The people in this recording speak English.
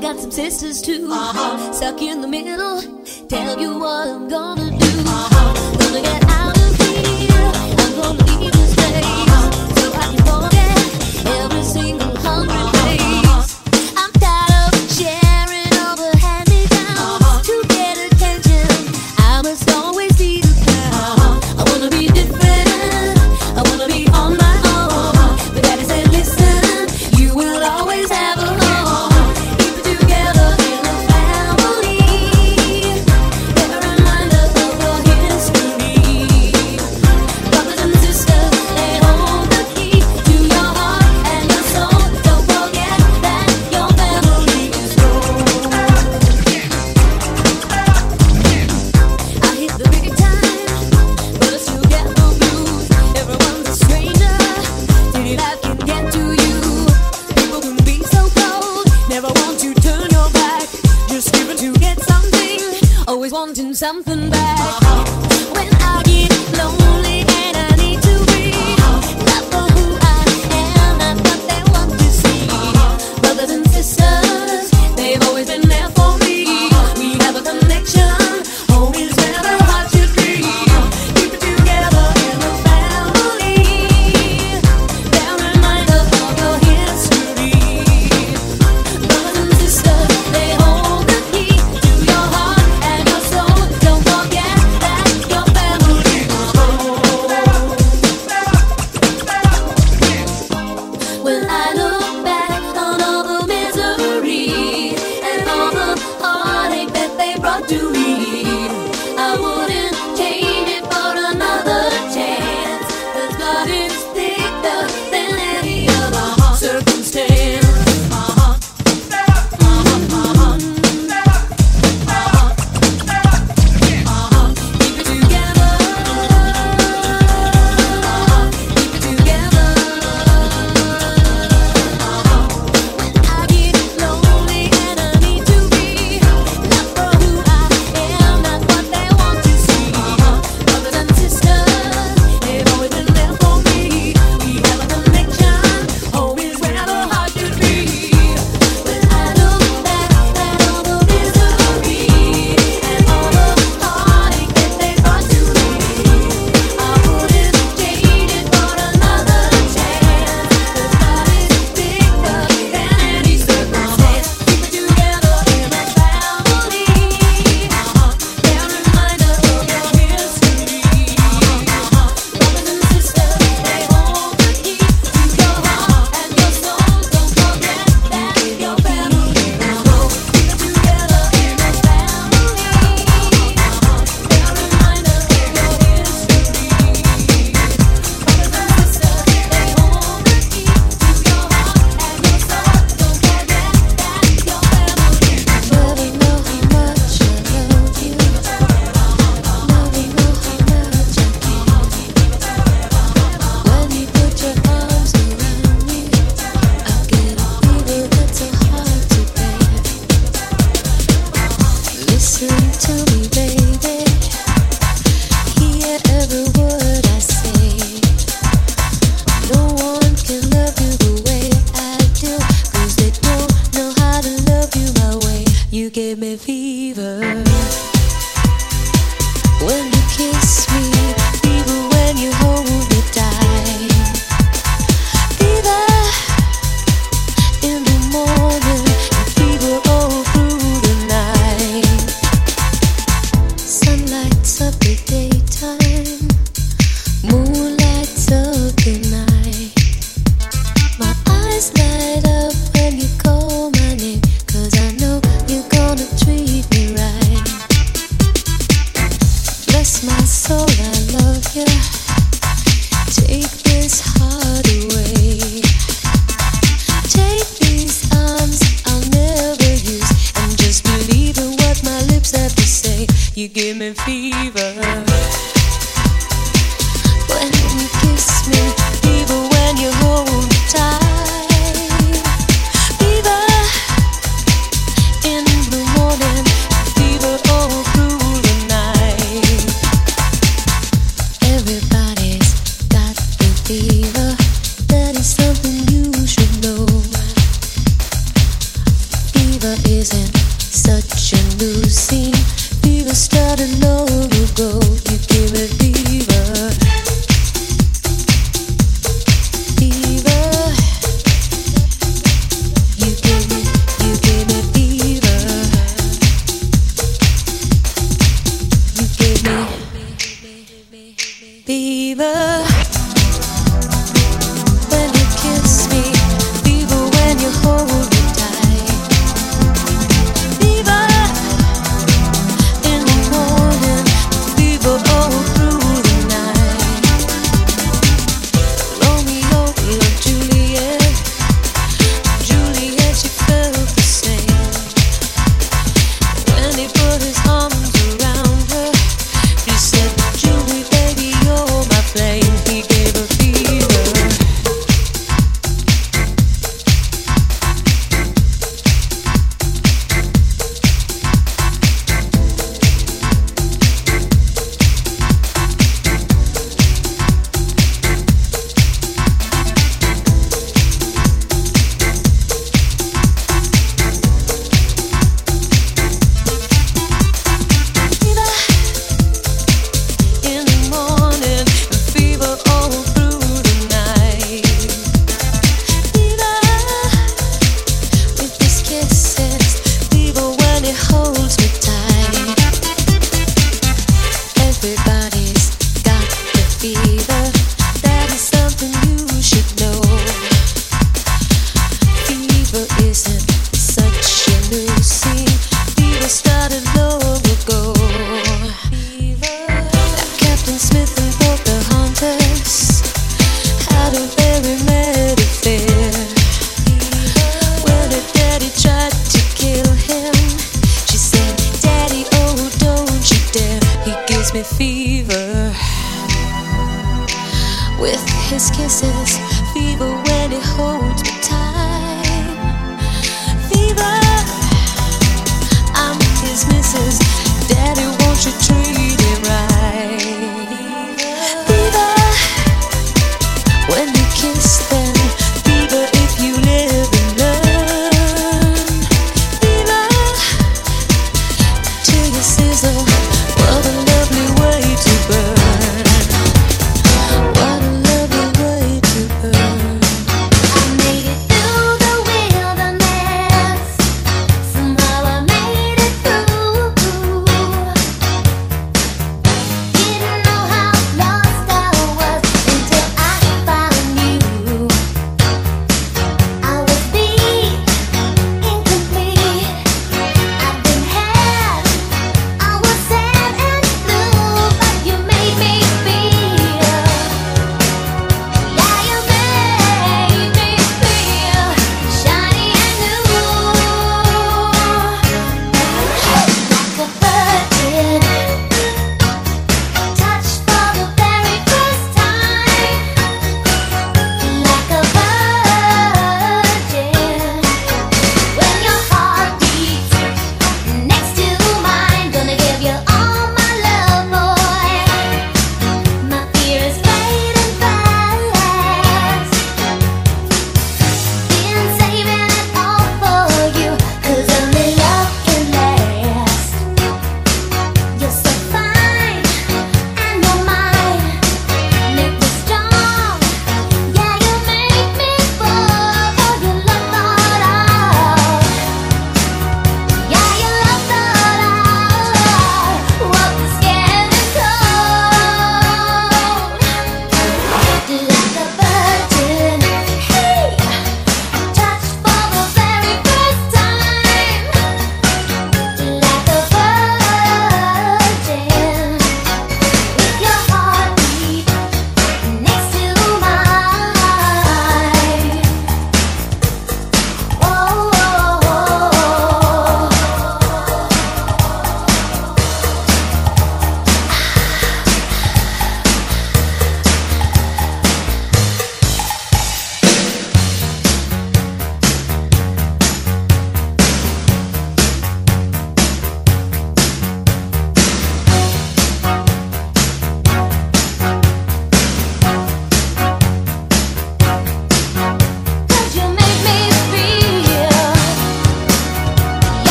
got some sisters too, uh-huh. stuck in the middle. Tell you what I'm gonna do. Uh-huh. Gonna get out